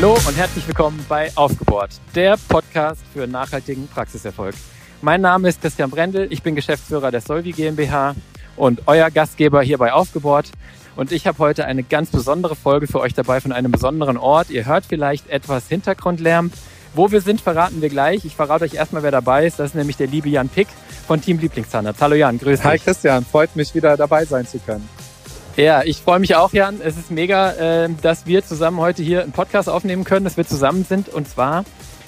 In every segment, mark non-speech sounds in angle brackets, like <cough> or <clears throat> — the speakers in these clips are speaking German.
Hallo und herzlich willkommen bei Aufgebohrt, der Podcast für nachhaltigen Praxiserfolg. Mein Name ist Christian Brendel, ich bin Geschäftsführer der Solvi GmbH und euer Gastgeber hier bei Aufgebohrt. Und ich habe heute eine ganz besondere Folge für euch dabei von einem besonderen Ort. Ihr hört vielleicht etwas Hintergrundlärm. Wo wir sind, verraten wir gleich. Ich verrate euch erstmal, wer dabei ist. Das ist nämlich der liebe Jan Pick von Team Lieblingszahnarzt. Hallo Jan, grüß dich. Hi Christian, freut mich wieder dabei sein zu können. Ja, ich freue mich auch, Jan. Es ist mega, äh, dass wir zusammen heute hier einen Podcast aufnehmen können, dass wir zusammen sind. Und zwar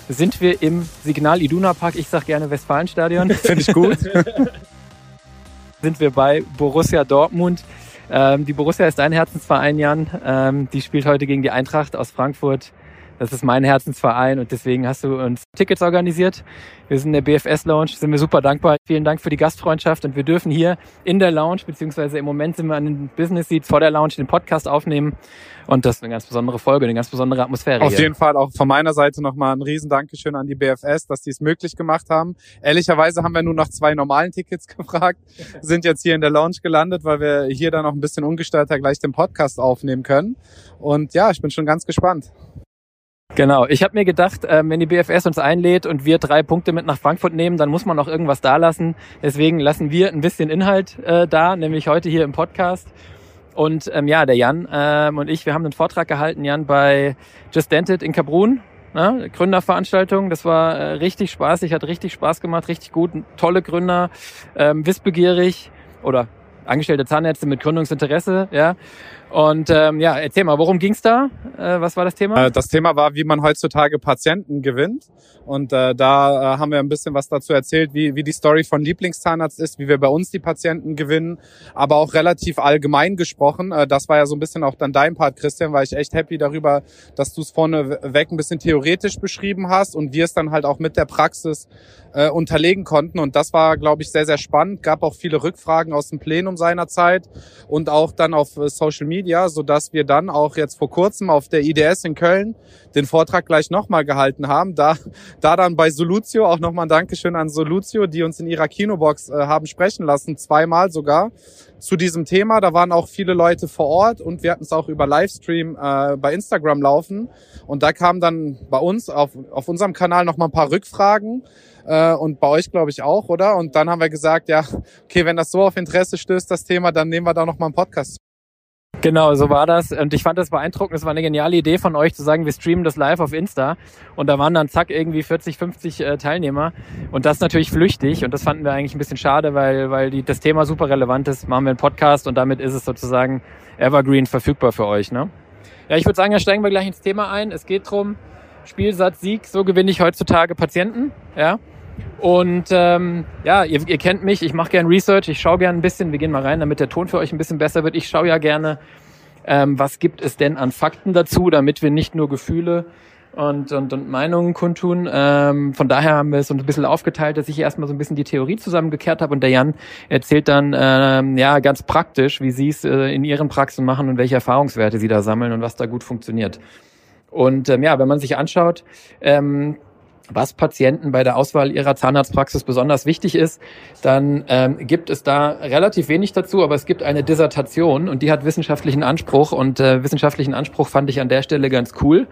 sind wir im Signal Iduna Park, ich sage gerne Westfalenstadion. <laughs> Finde ich gut. <laughs> sind wir bei Borussia Dortmund. Ähm, die Borussia ist dein Herzensverein, Jan. Ähm, die spielt heute gegen die Eintracht aus Frankfurt. Das ist mein Herzensverein und deswegen hast du uns Tickets organisiert. Wir sind in der BFS Lounge, sind wir super dankbar. Vielen Dank für die Gastfreundschaft und wir dürfen hier in der Lounge, beziehungsweise im Moment sind wir an den Business Seats vor der Lounge den Podcast aufnehmen und das ist eine ganz besondere Folge, eine ganz besondere Atmosphäre. Auf hier. jeden Fall auch von meiner Seite nochmal ein riesen Dankeschön an die BFS, dass die es möglich gemacht haben. Ehrlicherweise haben wir nur noch zwei normalen Tickets <laughs> gefragt, sind jetzt hier in der Lounge gelandet, weil wir hier dann noch ein bisschen ungestörter gleich den Podcast aufnehmen können. Und ja, ich bin schon ganz gespannt. Genau, ich habe mir gedacht, äh, wenn die BFS uns einlädt und wir drei Punkte mit nach Frankfurt nehmen, dann muss man auch irgendwas da lassen. Deswegen lassen wir ein bisschen Inhalt äh, da, nämlich heute hier im Podcast. Und ähm, ja, der Jan ähm, und ich, wir haben einen Vortrag gehalten, Jan, bei Just Dented in Kabrun, ne? Gründerveranstaltung. Das war äh, richtig spaßig, hat richtig Spaß gemacht, richtig gut, tolle Gründer, ähm, wissbegierig oder angestellte Zahnärzte mit Gründungsinteresse, ja. Und ähm, ja, erzähl mal, worum ging's da? Äh, was war das Thema? Äh, das Thema war, wie man heutzutage Patienten gewinnt. Und äh, da äh, haben wir ein bisschen was dazu erzählt, wie, wie die Story von Lieblingszahnarzt ist, wie wir bei uns die Patienten gewinnen, aber auch relativ allgemein gesprochen. Äh, das war ja so ein bisschen auch dann dein Part, Christian, war ich echt happy darüber, dass du es vorne weg ein bisschen theoretisch beschrieben hast und wir es dann halt auch mit der Praxis äh, unterlegen konnten. Und das war, glaube ich, sehr, sehr spannend. Gab auch viele Rückfragen aus dem Plenum seinerzeit und auch dann auf äh, Social Media Media, so dass wir dann auch jetzt vor kurzem auf der IDS in Köln den Vortrag gleich nochmal gehalten haben. Da, da dann bei Solutio auch nochmal ein Dankeschön an Solutio, die uns in ihrer Kinobox äh, haben sprechen lassen, zweimal sogar zu diesem Thema. Da waren auch viele Leute vor Ort und wir hatten es auch über Livestream äh, bei Instagram laufen. Und da kamen dann bei uns auf, auf unserem Kanal nochmal ein paar Rückfragen äh, und bei euch glaube ich auch, oder? Und dann haben wir gesagt, ja, okay, wenn das so auf Interesse stößt, das Thema, dann nehmen wir da nochmal einen Podcast. Genau, so war das. Und ich fand das beeindruckend. Es war eine geniale Idee von euch zu sagen, wir streamen das live auf Insta. Und da waren dann zack irgendwie 40, 50 äh, Teilnehmer. Und das natürlich flüchtig. Und das fanden wir eigentlich ein bisschen schade, weil, weil die, das Thema super relevant ist. Machen wir einen Podcast und damit ist es sozusagen evergreen verfügbar für euch. Ne? Ja, ich würde sagen, da steigen wir gleich ins Thema ein. Es geht drum Spielsatz, Sieg. So gewinne ich heutzutage Patienten. Ja. Und ähm, ja, ihr, ihr kennt mich, ich mache gern Research, ich schaue gern ein bisschen, wir gehen mal rein, damit der Ton für euch ein bisschen besser wird. Ich schaue ja gerne, ähm, was gibt es denn an Fakten dazu, damit wir nicht nur Gefühle und, und, und Meinungen kundtun. Ähm, von daher haben wir es so ein bisschen aufgeteilt, dass ich erstmal so ein bisschen die Theorie zusammengekehrt habe und der Jan erzählt dann ähm, ja ganz praktisch, wie sie es äh, in ihren Praxen machen und welche Erfahrungswerte sie da sammeln und was da gut funktioniert. Und ähm, ja, wenn man sich anschaut, ähm, was Patienten bei der Auswahl ihrer Zahnarztpraxis besonders wichtig ist, dann ähm, gibt es da relativ wenig dazu, aber es gibt eine Dissertation und die hat wissenschaftlichen Anspruch und äh, wissenschaftlichen Anspruch fand ich an der Stelle ganz cool.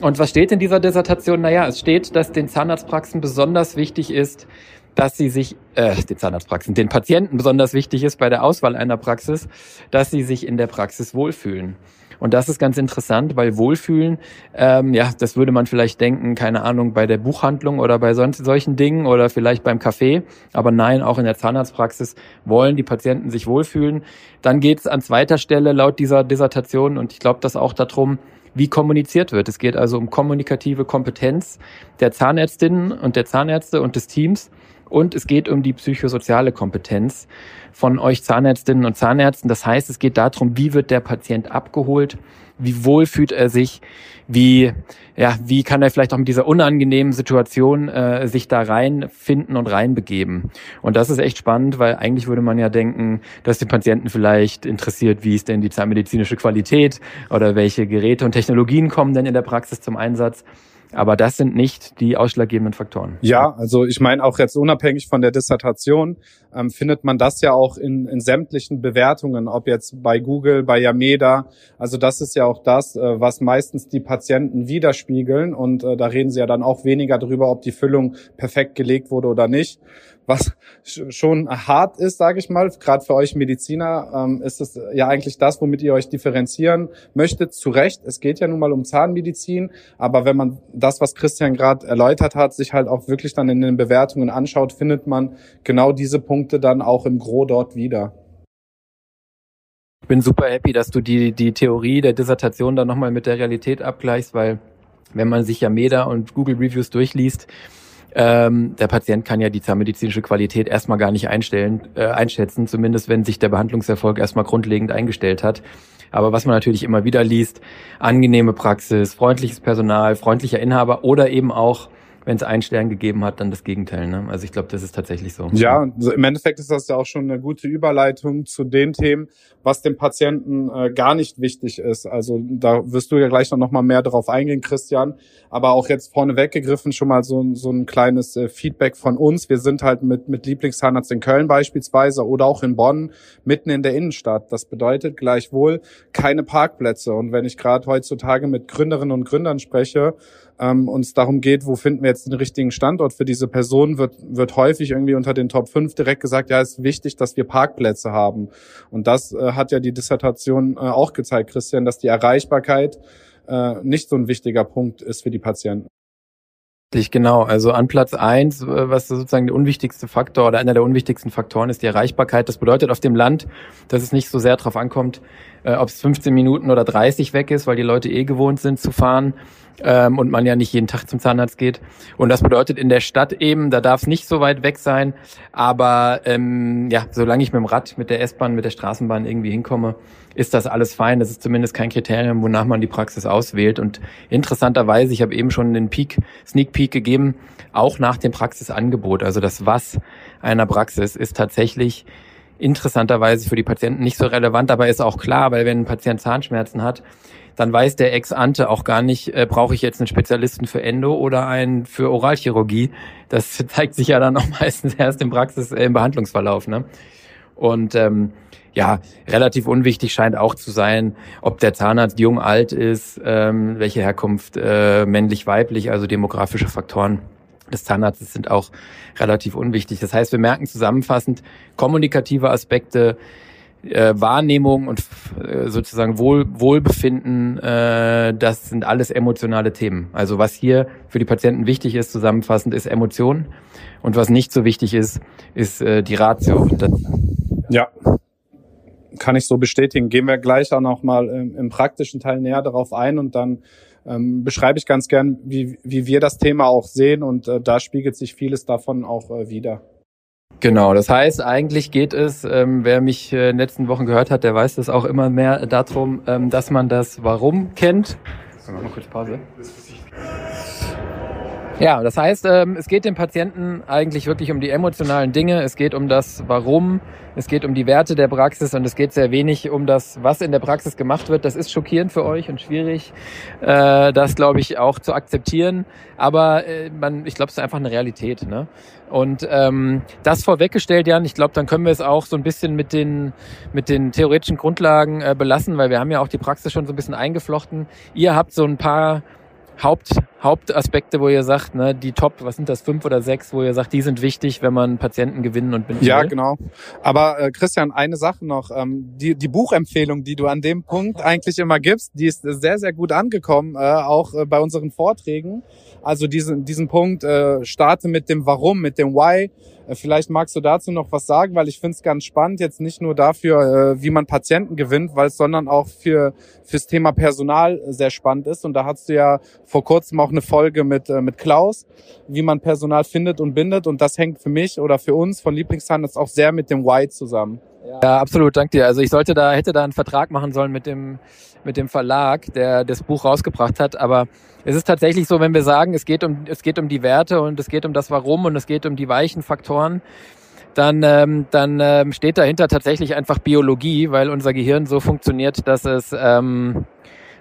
Und was steht in dieser Dissertation? Naja, es steht, dass den Zahnarztpraxen besonders wichtig ist, dass sie sich, äh, den Zahnarztpraxen, den Patienten besonders wichtig ist bei der Auswahl einer Praxis, dass sie sich in der Praxis wohlfühlen. Und das ist ganz interessant, weil Wohlfühlen, ähm, ja, das würde man vielleicht denken, keine Ahnung, bei der Buchhandlung oder bei sonst solchen Dingen oder vielleicht beim Café. Aber nein, auch in der Zahnarztpraxis wollen die Patienten sich wohlfühlen. Dann geht es an zweiter Stelle laut dieser Dissertation und ich glaube das auch darum, wie kommuniziert wird. Es geht also um kommunikative Kompetenz der Zahnärztinnen und der Zahnärzte und des Teams. Und es geht um die psychosoziale Kompetenz von euch Zahnärztinnen und Zahnärzten. Das heißt, es geht darum, wie wird der Patient abgeholt, wie wohl fühlt er sich, wie, ja, wie kann er vielleicht auch mit dieser unangenehmen Situation äh, sich da reinfinden und reinbegeben. Und das ist echt spannend, weil eigentlich würde man ja denken, dass die Patienten vielleicht interessiert, wie ist denn die zahnmedizinische Qualität oder welche Geräte und Technologien kommen denn in der Praxis zum Einsatz. Aber das sind nicht die ausschlaggebenden Faktoren. Ja, also ich meine auch jetzt unabhängig von der Dissertation ähm, findet man das ja auch in, in sämtlichen Bewertungen, ob jetzt bei Google, bei Yameda. Also das ist ja auch das, äh, was meistens die Patienten widerspiegeln und äh, da reden sie ja dann auch weniger darüber, ob die Füllung perfekt gelegt wurde oder nicht was schon hart ist, sage ich mal. Gerade für euch Mediziner ähm, ist es ja eigentlich das, womit ihr euch differenzieren möchtet. Zu Recht, es geht ja nun mal um Zahnmedizin, aber wenn man das, was Christian gerade erläutert hat, sich halt auch wirklich dann in den Bewertungen anschaut, findet man genau diese Punkte dann auch im Gro dort wieder. Ich bin super happy, dass du die, die Theorie der Dissertation dann nochmal mit der Realität abgleichst, weil wenn man sich ja Meda und Google Reviews durchliest, ähm, der Patient kann ja die zahnmedizinische Qualität erstmal gar nicht einstellen, äh, einschätzen, zumindest wenn sich der Behandlungserfolg erstmal grundlegend eingestellt hat. Aber was man natürlich immer wieder liest, angenehme Praxis, freundliches Personal, freundlicher Inhaber oder eben auch wenn es einen Stern gegeben hat, dann das Gegenteil. Ne? Also ich glaube, das ist tatsächlich so. Ja, also im Endeffekt ist das ja auch schon eine gute Überleitung zu den Themen, was dem Patienten äh, gar nicht wichtig ist. Also da wirst du ja gleich noch mal mehr darauf eingehen, Christian. Aber auch jetzt vorne weggegriffen schon mal so, so ein kleines äh, Feedback von uns. Wir sind halt mit, mit Lieblingszahnarzt in Köln beispielsweise oder auch in Bonn mitten in der Innenstadt. Das bedeutet gleichwohl keine Parkplätze. Und wenn ich gerade heutzutage mit Gründerinnen und Gründern spreche, ähm, uns darum geht, wo finden wir jetzt den richtigen Standort für diese Person, wird, wird häufig irgendwie unter den Top 5 direkt gesagt, ja, ist wichtig, dass wir Parkplätze haben. Und das äh, hat ja die Dissertation äh, auch gezeigt, Christian, dass die Erreichbarkeit äh, nicht so ein wichtiger Punkt ist für die Patienten. Genau, also an Platz eins, äh, was sozusagen der unwichtigste Faktor oder einer der unwichtigsten Faktoren ist die Erreichbarkeit. Das bedeutet auf dem Land, dass es nicht so sehr darauf ankommt, ob es 15 Minuten oder 30 weg ist, weil die Leute eh gewohnt sind zu fahren ähm, und man ja nicht jeden Tag zum Zahnarzt geht. Und das bedeutet in der Stadt eben, da darf es nicht so weit weg sein, aber ähm, ja, solange ich mit dem Rad, mit der S-Bahn, mit der Straßenbahn irgendwie hinkomme, ist das alles fein. Das ist zumindest kein Kriterium, wonach man die Praxis auswählt. Und interessanterweise, ich habe eben schon den Peak, Sneak Peek gegeben, auch nach dem Praxisangebot. Also das Was einer Praxis ist tatsächlich interessanterweise für die Patienten nicht so relevant, aber ist auch klar, weil wenn ein Patient Zahnschmerzen hat, dann weiß der Ex-Ante auch gar nicht, äh, brauche ich jetzt einen Spezialisten für Endo oder einen für Oralchirurgie. Das <laughs> zeigt sich ja dann auch meistens erst im Praxis, äh, im Behandlungsverlauf. Ne? Und ähm, ja, relativ unwichtig scheint auch zu sein, ob der Zahnarzt jung, alt ist, ähm, welche Herkunft, äh, männlich, weiblich, also demografische Faktoren des Zahnarztes sind auch relativ unwichtig. Das heißt, wir merken zusammenfassend kommunikative Aspekte, äh, Wahrnehmung und äh, sozusagen Wohl, Wohlbefinden, äh, das sind alles emotionale Themen. Also was hier für die Patienten wichtig ist, zusammenfassend, ist Emotion. Und was nicht so wichtig ist, ist äh, die Ratio. ja, kann ich so bestätigen. Gehen wir gleich auch noch mal im, im praktischen Teil näher darauf ein und dann ähm, beschreibe ich ganz gern, wie, wie wir das Thema auch sehen und äh, da spiegelt sich vieles davon auch äh, wieder. Genau, das heißt, eigentlich geht es, ähm, wer mich äh, in den letzten Wochen gehört hat, der weiß das auch immer mehr darum, ähm, dass man das Warum kennt. Mal kurz Pause. Ja, das heißt, ähm, es geht dem Patienten eigentlich wirklich um die emotionalen Dinge. Es geht um das Warum, es geht um die Werte der Praxis und es geht sehr wenig um das, was in der Praxis gemacht wird. Das ist schockierend für euch und schwierig, äh, das glaube ich auch zu akzeptieren. Aber äh, man, ich glaube, es ist einfach eine Realität. Ne? Und ähm, das vorweggestellt, Jan, ich glaube, dann können wir es auch so ein bisschen mit den mit den theoretischen Grundlagen äh, belassen, weil wir haben ja auch die Praxis schon so ein bisschen eingeflochten. Ihr habt so ein paar Haupt, Hauptaspekte, wo ihr sagt, ne, die Top, was sind das, fünf oder sechs, wo ihr sagt, die sind wichtig, wenn man Patienten gewinnen und binden Ja, will? genau. Aber äh, Christian, eine Sache noch. Ähm, die, die Buchempfehlung, die du an dem Punkt eigentlich immer gibst, die ist sehr, sehr gut angekommen, äh, auch äh, bei unseren Vorträgen. Also diesen, diesen Punkt, äh, starte mit dem Warum, mit dem Why. Äh, vielleicht magst du dazu noch was sagen, weil ich finde es ganz spannend, jetzt nicht nur dafür, äh, wie man Patienten gewinnt, weil es sondern auch für fürs Thema Personal sehr spannend ist. Und da hast du ja vor kurzem auch eine Folge mit, äh, mit Klaus, wie man Personal findet und bindet. Und das hängt für mich oder für uns von Lieblingshandels auch sehr mit dem Why zusammen. Ja, absolut, danke dir. Also ich sollte da, hätte da einen Vertrag machen sollen mit dem, mit dem Verlag, der das Buch rausgebracht hat. Aber es ist tatsächlich so, wenn wir sagen, es geht um, es geht um die Werte und es geht um das Warum und es geht um die weichen Faktoren, dann, ähm, dann ähm, steht dahinter tatsächlich einfach Biologie, weil unser Gehirn so funktioniert, dass es ähm,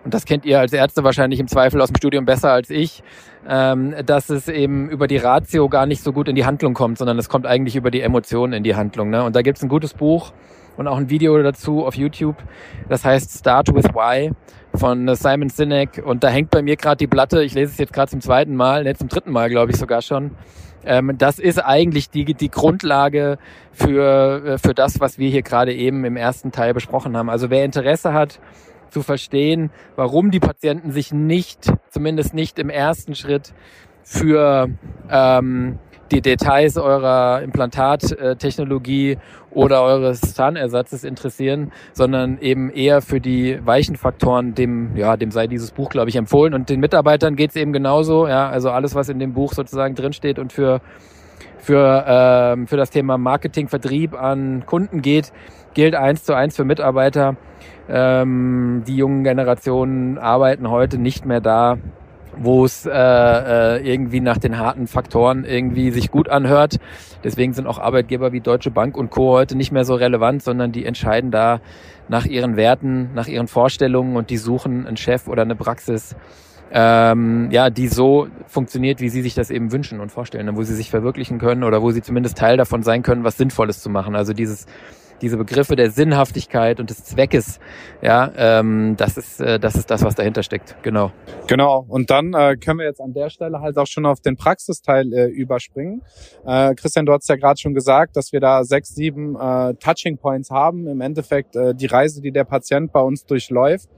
und das kennt ihr als Ärzte wahrscheinlich im Zweifel aus dem Studium besser als ich, ähm, dass es eben über die Ratio gar nicht so gut in die Handlung kommt, sondern es kommt eigentlich über die Emotionen in die Handlung. Ne? Und da gibt's ein gutes Buch und auch ein Video dazu auf YouTube, das heißt Start with Why von Simon Sinek und da hängt bei mir gerade die Platte, ich lese es jetzt gerade zum zweiten Mal, ne, zum dritten Mal glaube ich sogar schon, ähm, das ist eigentlich die, die Grundlage für, äh, für das, was wir hier gerade eben im ersten Teil besprochen haben. Also wer Interesse hat, zu verstehen, warum die Patienten sich nicht, zumindest nicht im ersten Schritt, für ähm, die Details eurer Implantattechnologie oder eures Zahnersatzes interessieren, sondern eben eher für die weichen Faktoren, dem, ja, dem sei dieses Buch, glaube ich, empfohlen. Und den Mitarbeitern geht's eben genauso, ja, also alles, was in dem Buch sozusagen drinsteht und für, für, ähm, für das Thema Marketing, Vertrieb an Kunden geht, gilt eins zu eins für Mitarbeiter. Ähm, die jungen Generationen arbeiten heute nicht mehr da, wo es äh, äh, irgendwie nach den harten Faktoren irgendwie sich gut anhört. Deswegen sind auch Arbeitgeber wie Deutsche Bank und Co. heute nicht mehr so relevant, sondern die entscheiden da nach ihren Werten, nach ihren Vorstellungen und die suchen einen Chef oder eine Praxis, ähm, ja, die so funktioniert, wie sie sich das eben wünschen und vorstellen, wo sie sich verwirklichen können oder wo sie zumindest Teil davon sein können, was Sinnvolles zu machen. Also dieses diese Begriffe der Sinnhaftigkeit und des Zweckes, ja, ähm, das ist äh, das ist das, was dahinter steckt. Genau. Genau. Und dann äh, können wir jetzt an der Stelle halt auch schon auf den Praxisteil äh, überspringen. Äh, Christian, du hast ja gerade schon gesagt, dass wir da sechs, sieben äh, Touching Points haben. Im Endeffekt äh, die Reise, die der Patient bei uns durchläuft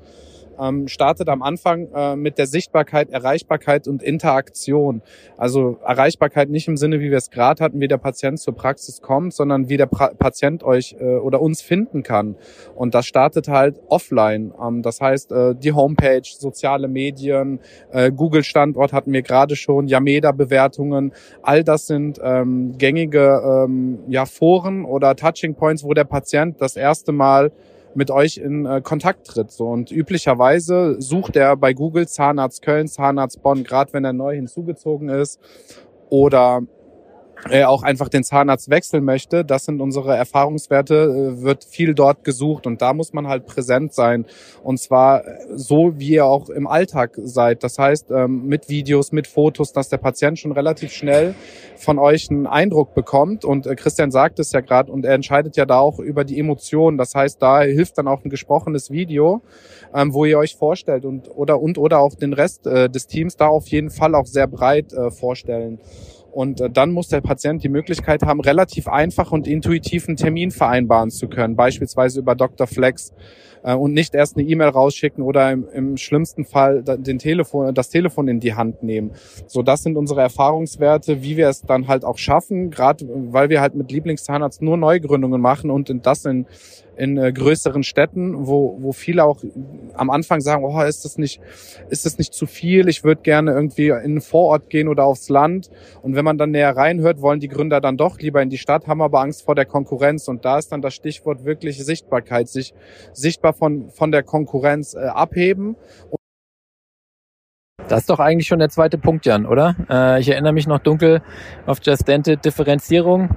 ähm, startet am Anfang äh, mit der Sichtbarkeit, Erreichbarkeit und Interaktion. Also Erreichbarkeit nicht im Sinne, wie wir es gerade hatten, wie der Patient zur Praxis kommt, sondern wie der pra Patient euch äh, oder uns finden kann. Und das startet halt offline. Ähm, das heißt, äh, die Homepage, soziale Medien, äh, Google-Standort hatten wir gerade schon, Yameda-Bewertungen, all das sind ähm, gängige ähm, ja, Foren oder Touching Points, wo der Patient das erste Mal mit euch in äh, Kontakt tritt. So. Und üblicherweise sucht er bei Google Zahnarzt Köln, Zahnarzt Bonn, gerade wenn er neu hinzugezogen ist. Oder er auch einfach den Zahnarzt wechseln möchte. Das sind unsere Erfahrungswerte, äh, wird viel dort gesucht und da muss man halt präsent sein. Und zwar äh, so, wie ihr auch im Alltag seid. Das heißt, ähm, mit Videos, mit Fotos, dass der Patient schon relativ schnell von euch einen Eindruck bekommt. Und äh, Christian sagt es ja gerade und er entscheidet ja da auch über die Emotionen. Das heißt, da hilft dann auch ein gesprochenes Video, ähm, wo ihr euch vorstellt und oder und oder auch den Rest des Teams da auf jeden Fall auch sehr breit vorstellen. Und äh, dann muss der Patient die Möglichkeit haben, relativ einfach und intuitiv einen Termin vereinbaren zu können, beispielsweise über Dr. Flex äh, und nicht erst eine E-Mail rausschicken oder im, im schlimmsten Fall den Telefon, das Telefon in die Hand nehmen. So, das sind unsere Erfahrungswerte, wie wir es dann halt auch schaffen, gerade weil wir halt mit Lieblingszahnarzt nur Neugründungen machen und das in in äh, größeren Städten, wo, wo viele auch am Anfang sagen, oh, ist das nicht, ist das nicht zu viel? Ich würde gerne irgendwie in einen Vorort gehen oder aufs Land. Und wenn man dann näher reinhört, wollen die Gründer dann doch lieber in die Stadt, haben aber Angst vor der Konkurrenz. Und da ist dann das Stichwort wirklich Sichtbarkeit, sich sichtbar von, von der Konkurrenz äh, abheben. Das ist doch eigentlich schon der zweite Punkt, Jan, oder? Äh, ich erinnere mich noch dunkel auf Just Dented Differenzierung.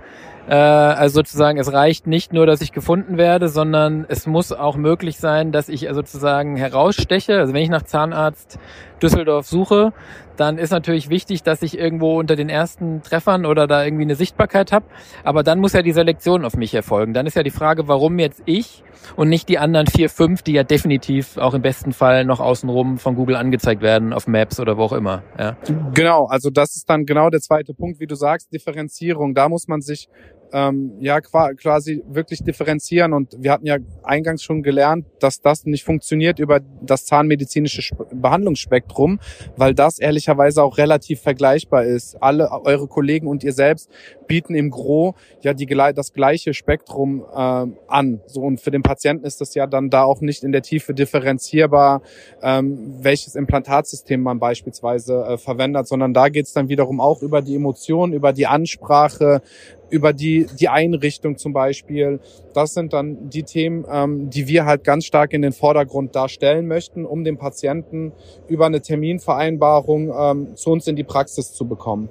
Äh, also sozusagen, es reicht nicht nur, dass ich gefunden werde, sondern es muss auch möglich sein, dass ich sozusagen heraussteche. Also wenn ich nach Zahnarzt Düsseldorf suche, dann ist natürlich wichtig, dass ich irgendwo unter den ersten Treffern oder da irgendwie eine Sichtbarkeit habe. Aber dann muss ja die Selektion auf mich erfolgen. Dann ist ja die Frage, warum jetzt ich und nicht die anderen vier, fünf, die ja definitiv auch im besten Fall noch außenrum von Google angezeigt werden, auf Maps oder wo auch immer. Ja. Genau, also das ist dann genau der zweite Punkt, wie du sagst, Differenzierung. Da muss man sich ähm, ja quasi wirklich differenzieren. Und wir hatten ja eingangs schon gelernt, dass das nicht funktioniert über das zahnmedizinische Behandlungsspektrum, weil das ehrlicherweise auch relativ vergleichbar ist. Alle eure Kollegen und ihr selbst bieten im Gro ja die, das gleiche Spektrum äh, an. So und für den Patienten ist das ja dann da auch nicht in der Tiefe differenzierbar, ähm, welches Implantatsystem man beispielsweise äh, verwendet, sondern da geht's dann wiederum auch über die Emotionen, über die Ansprache, über die, die Einrichtung zum Beispiel. Das sind dann die Themen, ähm, die wir halt ganz stark in den Vordergrund darstellen möchten, um den Patienten über eine Terminvereinbarung ähm, zu uns in die Praxis zu bekommen.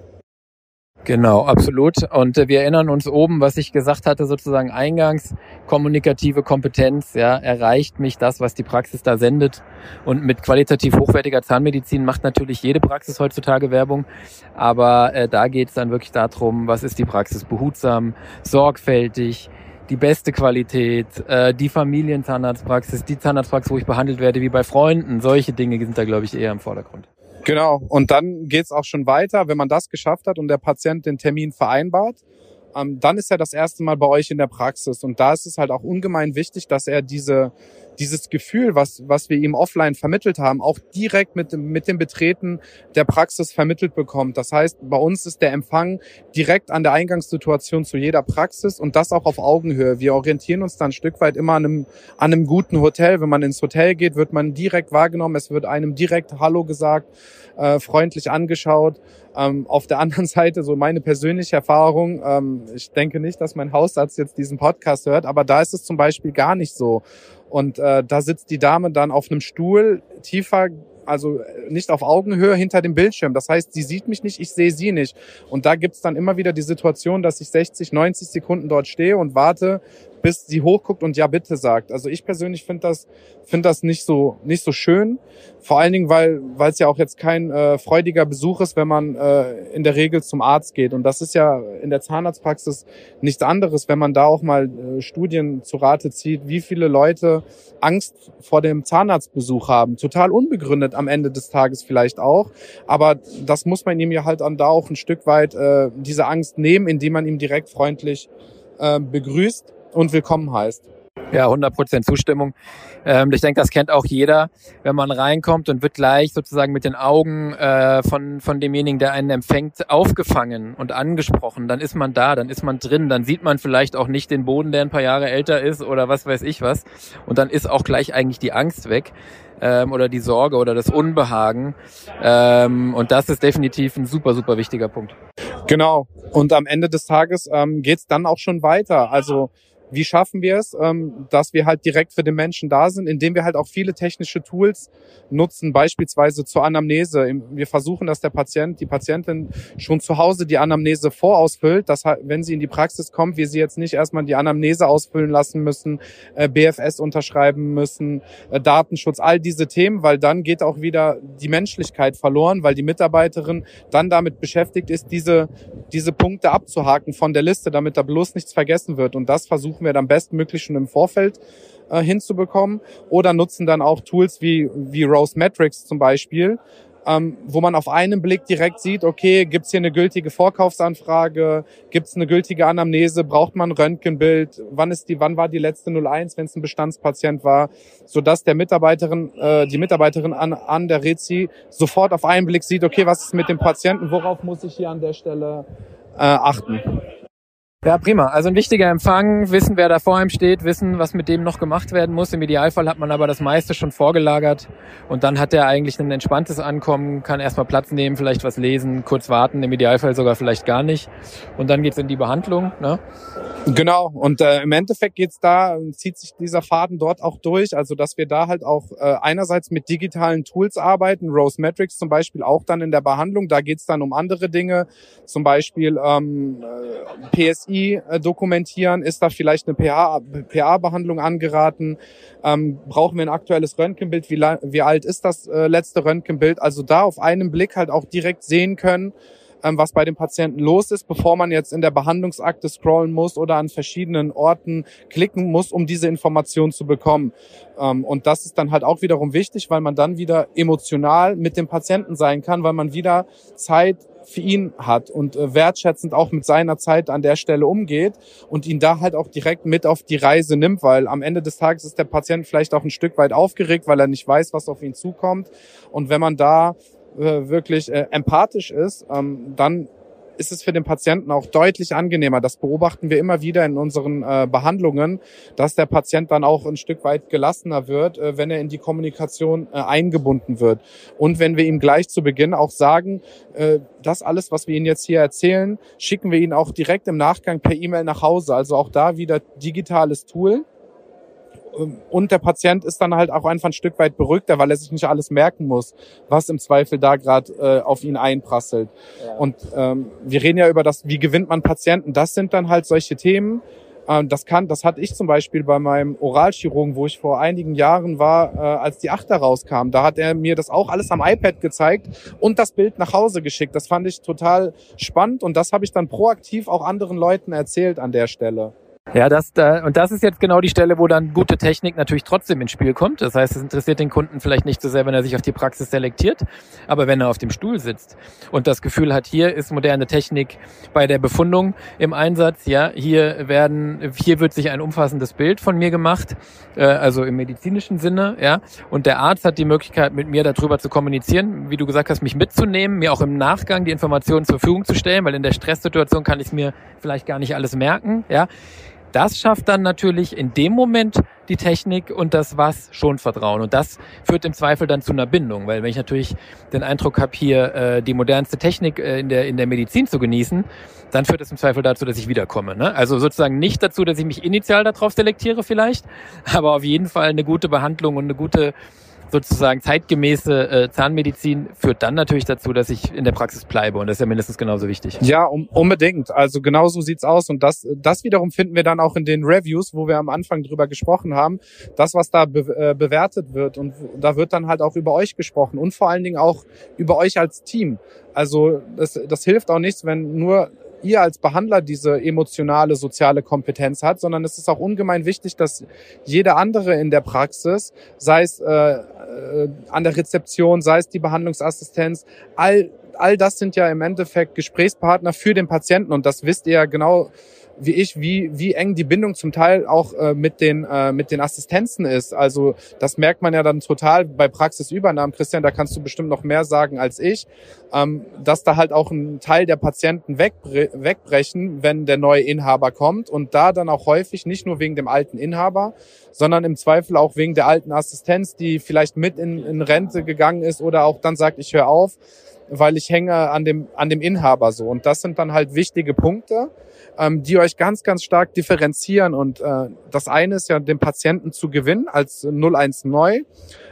Genau, absolut. Und äh, wir erinnern uns oben, was ich gesagt hatte, sozusagen eingangs, kommunikative Kompetenz, ja, erreicht mich das, was die Praxis da sendet. Und mit qualitativ hochwertiger Zahnmedizin macht natürlich jede Praxis heutzutage Werbung. Aber äh, da geht es dann wirklich darum, was ist die Praxis behutsam, sorgfältig, die beste Qualität, äh, die Familienzahnarztpraxis, die Zahnarztpraxis, wo ich behandelt werde wie bei Freunden. Solche Dinge sind da, glaube ich, eher im Vordergrund. Genau. Und dann geht's auch schon weiter, wenn man das geschafft hat und der Patient den Termin vereinbart. Ähm, dann ist er das erste Mal bei euch in der Praxis. Und da ist es halt auch ungemein wichtig, dass er diese dieses Gefühl, was, was wir ihm offline vermittelt haben, auch direkt mit, mit dem Betreten der Praxis vermittelt bekommt. Das heißt, bei uns ist der Empfang direkt an der Eingangssituation zu jeder Praxis und das auch auf Augenhöhe. Wir orientieren uns dann ein Stück weit immer an einem, an einem guten Hotel. Wenn man ins Hotel geht, wird man direkt wahrgenommen. Es wird einem direkt Hallo gesagt, äh, freundlich angeschaut. Ähm, auf der <laughs> anderen Seite, so meine persönliche Erfahrung, ähm, ich denke nicht, dass mein Hausarzt jetzt diesen Podcast hört, aber da ist es zum Beispiel gar nicht so. Und äh, da sitzt die Dame dann auf einem Stuhl tiefer also nicht auf Augenhöhe hinter dem Bildschirm. Das heißt, sie sieht mich nicht, ich sehe sie nicht. Und da gibt's dann immer wieder die Situation, dass ich 60, 90 Sekunden dort stehe und warte, bis sie hochguckt und ja bitte sagt. Also ich persönlich finde das finde das nicht so nicht so schön. Vor allen Dingen, weil weil es ja auch jetzt kein äh, freudiger Besuch ist, wenn man äh, in der Regel zum Arzt geht. Und das ist ja in der Zahnarztpraxis nichts anderes, wenn man da auch mal äh, Studien zu Rate zieht, wie viele Leute Angst vor dem Zahnarztbesuch haben. Total unbegründet am Ende des Tages vielleicht auch. Aber das muss man ihm ja halt dann da auch ein Stück weit äh, diese Angst nehmen, indem man ihm direkt freundlich äh, begrüßt und willkommen heißt. Ja, 100% Zustimmung. Ähm, ich denke, das kennt auch jeder, wenn man reinkommt und wird gleich sozusagen mit den Augen äh, von, von demjenigen, der einen empfängt, aufgefangen und angesprochen. Dann ist man da, dann ist man drin, dann sieht man vielleicht auch nicht den Boden, der ein paar Jahre älter ist oder was weiß ich was. Und dann ist auch gleich eigentlich die Angst weg ähm, oder die Sorge oder das Unbehagen. Ähm, und das ist definitiv ein super, super wichtiger Punkt. Genau. Und am Ende des Tages ähm, geht es dann auch schon weiter. Also wie schaffen wir es, ähm, dass wir halt direkt für den Menschen da sind, indem wir halt auch viele technische Tools nutzen, beispielsweise zur Anamnese. Wir versuchen, dass der Patient, die Patientin schon zu Hause die Anamnese vorausfüllt, dass wenn sie in die Praxis kommt, wir sie jetzt nicht erstmal die Anamnese ausfüllen lassen müssen, äh, BFS unterschreiben müssen, äh, Datenschutz, all diese Themen, weil dann geht auch wieder die Menschlichkeit verloren, weil die Mitarbeiterin dann damit beschäftigt ist, diese, diese Punkte abzuhaken von der Liste, damit da bloß nichts vergessen wird. Und das versuchen versuchen wir dann bestmöglich schon im Vorfeld äh, hinzubekommen. Oder nutzen dann auch Tools wie, wie Rose Metrics zum Beispiel, ähm, wo man auf einen Blick direkt sieht, okay, gibt's hier eine gültige Vorkaufsanfrage, gibt's eine gültige Anamnese, braucht man Röntgenbild, wann ist die, wann war die letzte 01, wenn es ein Bestandspatient war, so dass der Mitarbeiterin, äh, die Mitarbeiterin an, an der Rezi sofort auf einen Blick sieht, okay, was ist mit dem Patienten, worauf muss ich hier an der Stelle äh, achten. Ja, prima. Also ein wichtiger Empfang, wissen, wer da vor einem steht, wissen, was mit dem noch gemacht werden muss. Im Idealfall hat man aber das meiste schon vorgelagert und dann hat er eigentlich ein entspanntes Ankommen, kann erstmal Platz nehmen, vielleicht was lesen, kurz warten, im Idealfall sogar vielleicht gar nicht. Und dann geht's in die Behandlung. Ne? Genau, und äh, im Endeffekt geht's da, zieht sich dieser Faden dort auch durch, also dass wir da halt auch äh, einerseits mit digitalen Tools arbeiten, Rose Metrics zum Beispiel auch dann in der Behandlung, da geht's dann um andere Dinge, zum Beispiel ähm, äh, PSI PSI äh, dokumentieren? Ist da vielleicht eine PA-Behandlung angeraten? Ähm, brauchen wir ein aktuelles Röntgenbild? Wie, wie alt ist das äh, letzte Röntgenbild? Also da auf einen Blick halt auch direkt sehen können, ähm, was bei dem Patienten los ist, bevor man jetzt in der Behandlungsakte scrollen muss oder an verschiedenen Orten klicken muss, um diese Information zu bekommen. Ähm, und das ist dann halt auch wiederum wichtig, weil man dann wieder emotional mit dem Patienten sein kann, weil man wieder Zeit für ihn hat und äh, wertschätzend auch mit seiner Zeit an der Stelle umgeht und ihn da halt auch direkt mit auf die Reise nimmt, weil am Ende des Tages ist der Patient vielleicht auch ein Stück weit aufgeregt, weil er nicht weiß, was auf ihn zukommt. Und wenn man da äh, wirklich äh, empathisch ist, ähm, dann ist es für den Patienten auch deutlich angenehmer. Das beobachten wir immer wieder in unseren äh, Behandlungen, dass der Patient dann auch ein Stück weit gelassener wird, äh, wenn er in die Kommunikation äh, eingebunden wird. Und wenn wir ihm gleich zu Beginn auch sagen, äh, das alles, was wir Ihnen jetzt hier erzählen, schicken wir Ihnen auch direkt im Nachgang per E-Mail nach Hause. Also auch da wieder digitales Tool und der Patient ist dann halt auch einfach ein Stück weit beruhigter, weil er sich nicht alles merken muss, was im Zweifel da gerade äh, auf ihn einprasselt. Ja. Und ähm, wir reden ja über das, wie gewinnt man Patienten. Das sind dann halt solche Themen. Ähm, das kann, das hatte ich zum Beispiel bei meinem Oralchirurgen, wo ich vor einigen Jahren war, äh, als die Achter rauskam. Da hat er mir das auch alles am iPad gezeigt und das Bild nach Hause geschickt. Das fand ich total spannend und das habe ich dann proaktiv auch anderen Leuten erzählt an der Stelle. Ja, das da, und das ist jetzt genau die Stelle, wo dann gute Technik natürlich trotzdem ins Spiel kommt. Das heißt, es interessiert den Kunden vielleicht nicht so sehr, wenn er sich auf die Praxis selektiert, aber wenn er auf dem Stuhl sitzt und das Gefühl hat, hier ist moderne Technik bei der Befundung im Einsatz, ja, hier werden, hier wird sich ein umfassendes Bild von mir gemacht, äh, also im medizinischen Sinne, ja, und der Arzt hat die Möglichkeit, mit mir darüber zu kommunizieren, wie du gesagt hast, mich mitzunehmen, mir auch im Nachgang die Informationen zur Verfügung zu stellen, weil in der Stresssituation kann ich mir vielleicht gar nicht alles merken, ja das schafft dann natürlich in dem Moment die Technik und das Was schon Vertrauen. Und das führt im Zweifel dann zu einer Bindung, weil wenn ich natürlich den Eindruck habe, hier äh, die modernste Technik äh, in, der, in der Medizin zu genießen, dann führt es im Zweifel dazu, dass ich wiederkomme. Ne? Also sozusagen nicht dazu, dass ich mich initial darauf selektiere vielleicht, <laughs> aber auf jeden Fall eine gute Behandlung und eine gute sozusagen zeitgemäße äh, Zahnmedizin führt dann natürlich dazu, dass ich in der Praxis bleibe und das ist ja mindestens genauso wichtig. Ja, um, unbedingt. Also genau so sieht's aus und das, das wiederum finden wir dann auch in den Reviews, wo wir am Anfang drüber gesprochen haben. Das, was da be äh, bewertet wird und da wird dann halt auch über euch gesprochen und vor allen Dingen auch über euch als Team. Also das, das hilft auch nichts, wenn nur ihr als Behandler diese emotionale, soziale Kompetenz hat, sondern es ist auch ungemein wichtig, dass jeder andere in der Praxis, sei es äh, äh, an der Rezeption, sei es die Behandlungsassistenz, all, all das sind ja im Endeffekt Gesprächspartner für den Patienten und das wisst ihr ja genau wie ich, wie, wie eng die Bindung zum Teil auch äh, mit, den, äh, mit den Assistenzen ist. Also das merkt man ja dann total bei Praxisübernahmen. Christian, da kannst du bestimmt noch mehr sagen als ich, ähm, dass da halt auch ein Teil der Patienten wegbre wegbrechen, wenn der neue Inhaber kommt und da dann auch häufig nicht nur wegen dem alten Inhaber, sondern im Zweifel auch wegen der alten Assistenz, die vielleicht mit in, in Rente gegangen ist oder auch dann sagt, ich höre auf, weil ich hänge an dem, an dem Inhaber so. Und das sind dann halt wichtige Punkte ähm, die euch ganz, ganz stark differenzieren. Und äh, das eine ist ja, den Patienten zu gewinnen als 01 neu.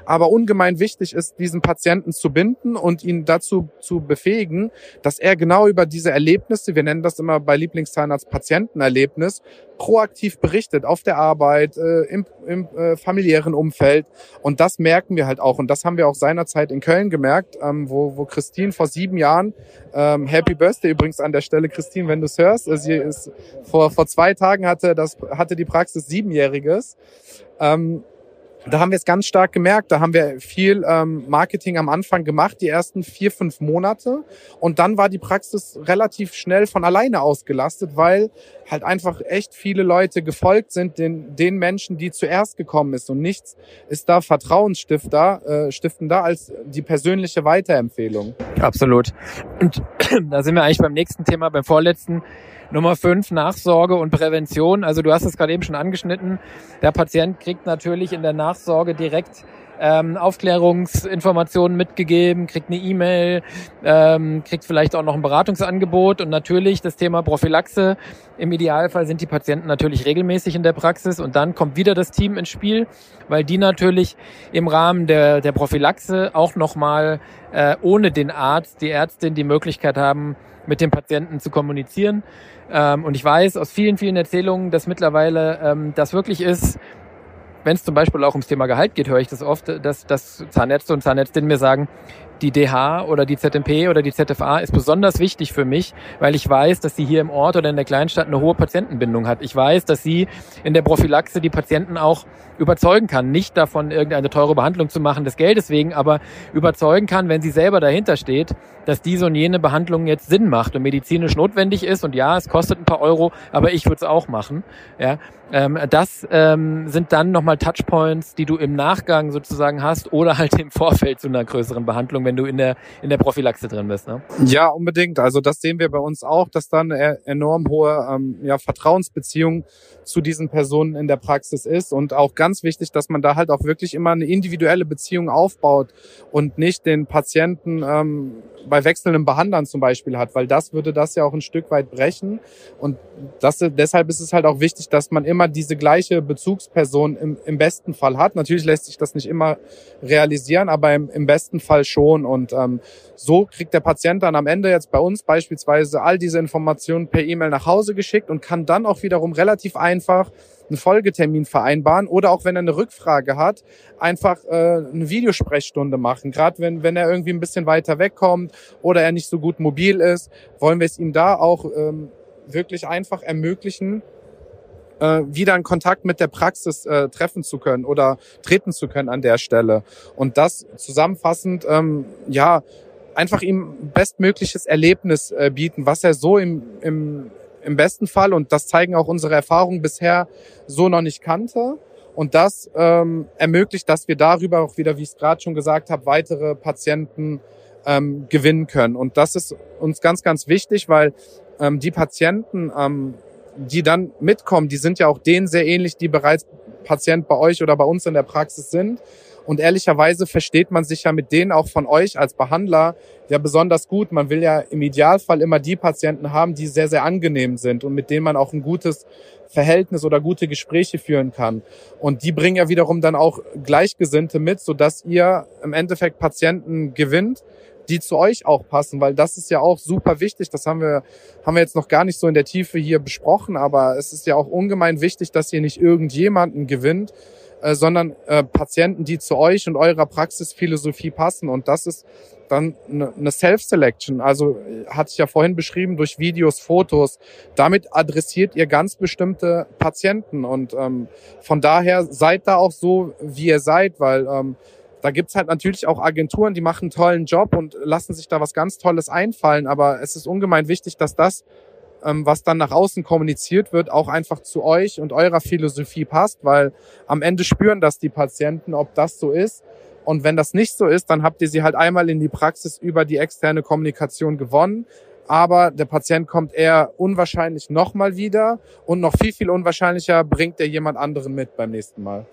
Aber ungemein wichtig ist, diesen Patienten zu binden und ihn dazu zu befähigen, dass er genau über diese Erlebnisse, wir nennen das immer bei Lieblingszahnarzt Patientenerlebnis, proaktiv berichtet auf der Arbeit, äh, im, im äh, familiären Umfeld. Und das merken wir halt auch. Und das haben wir auch seinerzeit in Köln gemerkt, ähm, wo, wo Christine vor sieben Jahren, ähm, Happy Birthday übrigens an der Stelle, Christine, wenn du es hörst, äh, sie ist vor, vor zwei Tagen hatte, das, hatte die Praxis siebenjähriges. Ähm, da haben wir es ganz stark gemerkt. Da haben wir viel ähm, Marketing am Anfang gemacht, die ersten vier, fünf Monate. Und dann war die Praxis relativ schnell von alleine ausgelastet, weil halt einfach echt viele Leute gefolgt sind den, den Menschen, die zuerst gekommen ist. Und nichts ist da vertrauensstifter, äh, stiftender als die persönliche Weiterempfehlung. Absolut. Und <clears throat> da sind wir eigentlich beim nächsten Thema, beim vorletzten. Nummer fünf, Nachsorge und Prävention. Also du hast es gerade eben schon angeschnitten. Der Patient kriegt natürlich in der Nachsorge direkt ähm, Aufklärungsinformationen mitgegeben, kriegt eine E-Mail, ähm, kriegt vielleicht auch noch ein Beratungsangebot und natürlich das Thema Prophylaxe. Im Idealfall sind die Patienten natürlich regelmäßig in der Praxis und dann kommt wieder das Team ins Spiel, weil die natürlich im Rahmen der, der Prophylaxe auch nochmal äh, ohne den Arzt, die Ärztin die Möglichkeit haben, mit dem Patienten zu kommunizieren. Ähm, und ich weiß aus vielen, vielen Erzählungen, dass mittlerweile ähm, das wirklich ist, wenn es zum Beispiel auch ums Thema Gehalt geht, höre ich das oft, dass, dass Zahnärzte und Zahnärztinnen mir sagen, die DH oder die ZMP oder die ZFA ist besonders wichtig für mich, weil ich weiß, dass sie hier im Ort oder in der Kleinstadt eine hohe Patientenbindung hat. Ich weiß, dass sie in der Prophylaxe die Patienten auch überzeugen kann, nicht davon irgendeine teure Behandlung zu machen des Geldes wegen, aber überzeugen kann, wenn sie selber dahinter steht, dass diese und jene Behandlung jetzt Sinn macht und medizinisch notwendig ist und ja, es kostet ein paar Euro, aber ich würde es auch machen. Ja, ähm, das ähm, sind dann nochmal Touchpoints, die du im Nachgang sozusagen hast oder halt im Vorfeld zu einer größeren Behandlung, wenn du in der, in der Prophylaxe drin bist. Ne? Ja, unbedingt. Also das sehen wir bei uns auch, dass dann eine enorm hohe ähm, ja, Vertrauensbeziehung zu diesen Personen in der Praxis ist und auch ganz wichtig, dass man da halt auch wirklich immer eine individuelle Beziehung aufbaut und nicht den Patienten ähm, bei wechselnden Behandlern zum Beispiel hat, weil das würde das ja auch ein Stück weit brechen. Und das, deshalb ist es halt auch wichtig, dass man immer diese gleiche Bezugsperson im, im besten Fall hat. Natürlich lässt sich das nicht immer realisieren, aber im, im besten Fall schon. Und ähm, so kriegt der Patient dann am Ende jetzt bei uns beispielsweise all diese Informationen per E-Mail nach Hause geschickt und kann dann auch wiederum relativ einfach einen Folgetermin vereinbaren oder auch wenn er eine Rückfrage hat, einfach äh, eine Videosprechstunde machen. Gerade wenn, wenn er irgendwie ein bisschen weiter wegkommt oder er nicht so gut mobil ist, wollen wir es ihm da auch ähm, wirklich einfach ermöglichen, äh, wieder einen Kontakt mit der Praxis äh, treffen zu können oder treten zu können an der Stelle. Und das zusammenfassend, ähm, ja, einfach ihm bestmögliches Erlebnis äh, bieten, was er so im, im, im besten Fall, und das zeigen auch unsere Erfahrungen bisher, so noch nicht kannte. Und das ähm, ermöglicht, dass wir darüber auch wieder, wie ich es gerade schon gesagt habe, weitere Patienten ähm, gewinnen können. Und das ist uns ganz, ganz wichtig, weil ähm, die Patienten, ähm, die dann mitkommen, die sind ja auch denen sehr ähnlich, die bereits Patient bei euch oder bei uns in der Praxis sind. Und ehrlicherweise versteht man sich ja mit denen auch von euch als Behandler ja besonders gut. Man will ja im Idealfall immer die Patienten haben, die sehr, sehr angenehm sind und mit denen man auch ein gutes Verhältnis oder gute Gespräche führen kann. Und die bringen ja wiederum dann auch Gleichgesinnte mit, sodass ihr im Endeffekt Patienten gewinnt, die zu euch auch passen, weil das ist ja auch super wichtig. Das haben wir, haben wir jetzt noch gar nicht so in der Tiefe hier besprochen, aber es ist ja auch ungemein wichtig, dass ihr nicht irgendjemanden gewinnt, äh, sondern äh, Patienten, die zu euch und eurer Praxisphilosophie passen. Und das ist dann eine Self-Selection. Also äh, hatte ich ja vorhin beschrieben, durch Videos, Fotos. Damit adressiert ihr ganz bestimmte Patienten. Und ähm, von daher seid da auch so, wie ihr seid, weil ähm, da gibt's halt natürlich auch Agenturen, die machen einen tollen Job und lassen sich da was ganz Tolles einfallen. Aber es ist ungemein wichtig, dass das ähm, was dann nach außen kommuniziert wird, auch einfach zu euch und eurer Philosophie passt, weil am Ende spüren das die Patienten, ob das so ist. Und wenn das nicht so ist, dann habt ihr sie halt einmal in die Praxis über die externe Kommunikation gewonnen. Aber der Patient kommt eher unwahrscheinlich nochmal wieder und noch viel, viel unwahrscheinlicher bringt er jemand anderen mit beim nächsten Mal.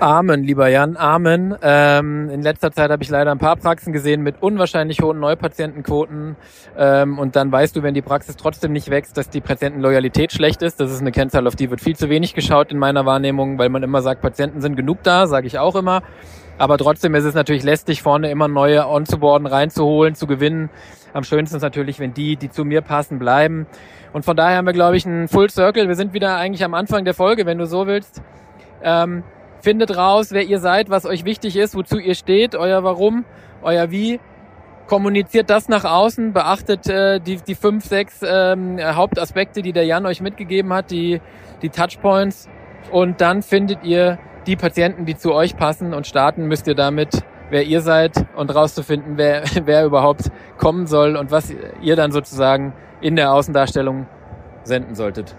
Amen, lieber Jan, Amen. Ähm, in letzter Zeit habe ich leider ein paar Praxen gesehen mit unwahrscheinlich hohen Neupatientenquoten. Ähm, und dann weißt du, wenn die Praxis trotzdem nicht wächst, dass die Patientenloyalität schlecht ist. Das ist eine Kennzahl, auf die wird viel zu wenig geschaut in meiner Wahrnehmung, weil man immer sagt, Patienten sind genug da, sage ich auch immer. Aber trotzdem ist es natürlich lästig, vorne immer neue onzuboarden, reinzuholen, zu gewinnen. Am schönsten ist natürlich, wenn die, die zu mir passen, bleiben. Und von daher haben wir, glaube ich, einen Full Circle. Wir sind wieder eigentlich am Anfang der Folge, wenn du so willst. Ähm, Findet raus, wer ihr seid, was euch wichtig ist, wozu ihr steht, euer Warum, euer Wie. Kommuniziert das nach außen, beachtet äh, die, die fünf, sechs ähm, Hauptaspekte, die der Jan euch mitgegeben hat, die, die Touchpoints. Und dann findet ihr die Patienten, die zu euch passen und starten müsst ihr damit, wer ihr seid und rauszufinden, wer, <laughs> wer überhaupt kommen soll und was ihr dann sozusagen in der Außendarstellung senden solltet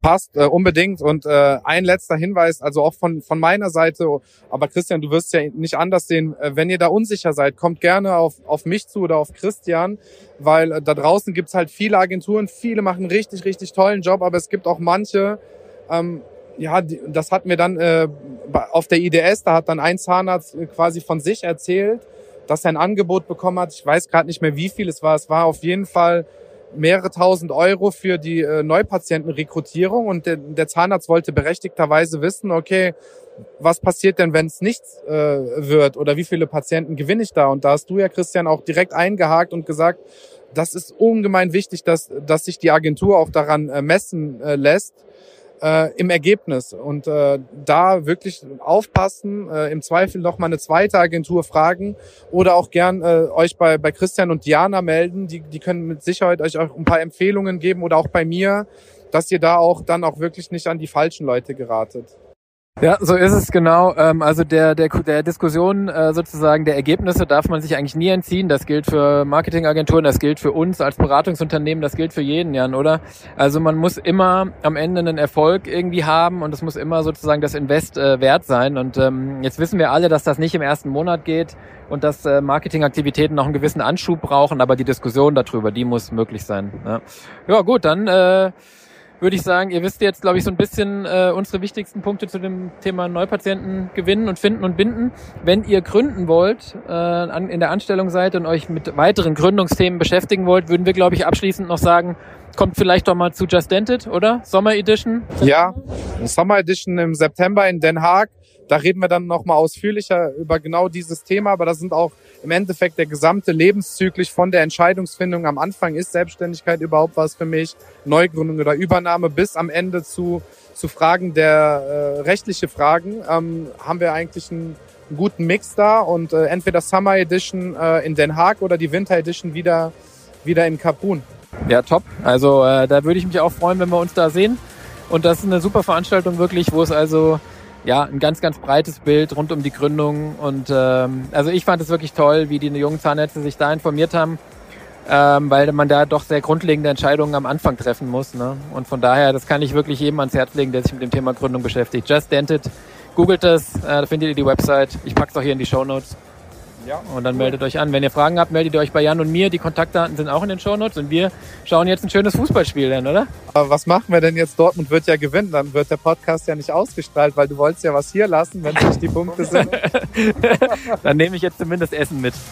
passt äh, unbedingt. Und äh, ein letzter Hinweis, also auch von, von meiner Seite, aber Christian, du wirst ja nicht anders sehen, äh, wenn ihr da unsicher seid, kommt gerne auf, auf mich zu oder auf Christian, weil äh, da draußen gibt's halt viele Agenturen, viele machen richtig, richtig tollen Job, aber es gibt auch manche, ähm, ja, die, das hat mir dann äh, auf der IDS, da hat dann ein Zahnarzt äh, quasi von sich erzählt, dass er ein Angebot bekommen hat. Ich weiß gerade nicht mehr, wie viel es war. Es war auf jeden Fall mehrere tausend Euro für die äh, Neupatientenrekrutierung und der, der Zahnarzt wollte berechtigterweise wissen, okay, was passiert denn, wenn es nichts äh, wird oder wie viele Patienten gewinne ich da? Und da hast du ja, Christian, auch direkt eingehakt und gesagt, das ist ungemein wichtig, dass, dass sich die Agentur auch daran äh, messen äh, lässt, äh, im Ergebnis. Und äh, da wirklich aufpassen, äh, im Zweifel noch mal eine zweite Agentur fragen oder auch gern äh, euch bei, bei Christian und Diana melden. Die, die können mit Sicherheit euch auch ein paar Empfehlungen geben oder auch bei mir, dass ihr da auch dann auch wirklich nicht an die falschen Leute geratet. Ja, so ist es genau. Ähm, also der, der, der Diskussion äh, sozusagen der Ergebnisse darf man sich eigentlich nie entziehen. Das gilt für Marketingagenturen, das gilt für uns als Beratungsunternehmen, das gilt für jeden, Jan, oder? Also man muss immer am Ende einen Erfolg irgendwie haben und es muss immer sozusagen das Invest äh, wert sein. Und ähm, jetzt wissen wir alle, dass das nicht im ersten Monat geht und dass äh, Marketingaktivitäten noch einen gewissen Anschub brauchen, aber die Diskussion darüber, die muss möglich sein. Ja, ja gut, dann äh, würde ich sagen, ihr wisst jetzt, glaube ich, so ein bisschen äh, unsere wichtigsten Punkte zu dem Thema Neupatienten gewinnen und finden und binden. Wenn ihr gründen wollt, äh, an, in der Anstellung seid und euch mit weiteren Gründungsthemen beschäftigen wollt, würden wir, glaube ich, abschließend noch sagen, kommt vielleicht doch mal zu Just Dented, oder? Sommer Edition? Ja, Sommer Edition im September in Den Haag. Da reden wir dann nochmal ausführlicher über genau dieses Thema, aber das sind auch im Endeffekt der gesamte Lebenszyklus von der Entscheidungsfindung am Anfang ist Selbstständigkeit überhaupt was für mich, Neugründung oder Übernahme bis am Ende zu, zu Fragen der äh, rechtliche Fragen, ähm, haben wir eigentlich einen, einen guten Mix da und äh, entweder Summer Edition äh, in Den Haag oder die Winter Edition wieder, wieder in Kapun. Ja, top. Also äh, da würde ich mich auch freuen, wenn wir uns da sehen. Und das ist eine super Veranstaltung wirklich, wo es also ja, ein ganz, ganz breites Bild rund um die Gründung. Und ähm, also ich fand es wirklich toll, wie die jungen Zahnärzte sich da informiert haben, ähm, weil man da doch sehr grundlegende Entscheidungen am Anfang treffen muss. Ne? Und von daher, das kann ich wirklich jedem ans Herz legen, der sich mit dem Thema Gründung beschäftigt. Just Dented, googelt das, äh, da findet ihr die Website. Ich pack's auch hier in die Show Notes. Ja, und dann cool. meldet euch an. Wenn ihr Fragen habt, meldet ihr euch bei Jan und mir. Die Kontaktdaten sind auch in den Shownotes. Und wir schauen jetzt ein schönes Fußballspiel dann, oder? Aber was machen wir denn jetzt? Dortmund wird ja gewinnen. Dann wird der Podcast ja nicht ausgestrahlt, weil du wolltest ja was hier lassen, wenn es nicht die Punkte sind. <laughs> dann nehme ich jetzt zumindest Essen mit. <laughs>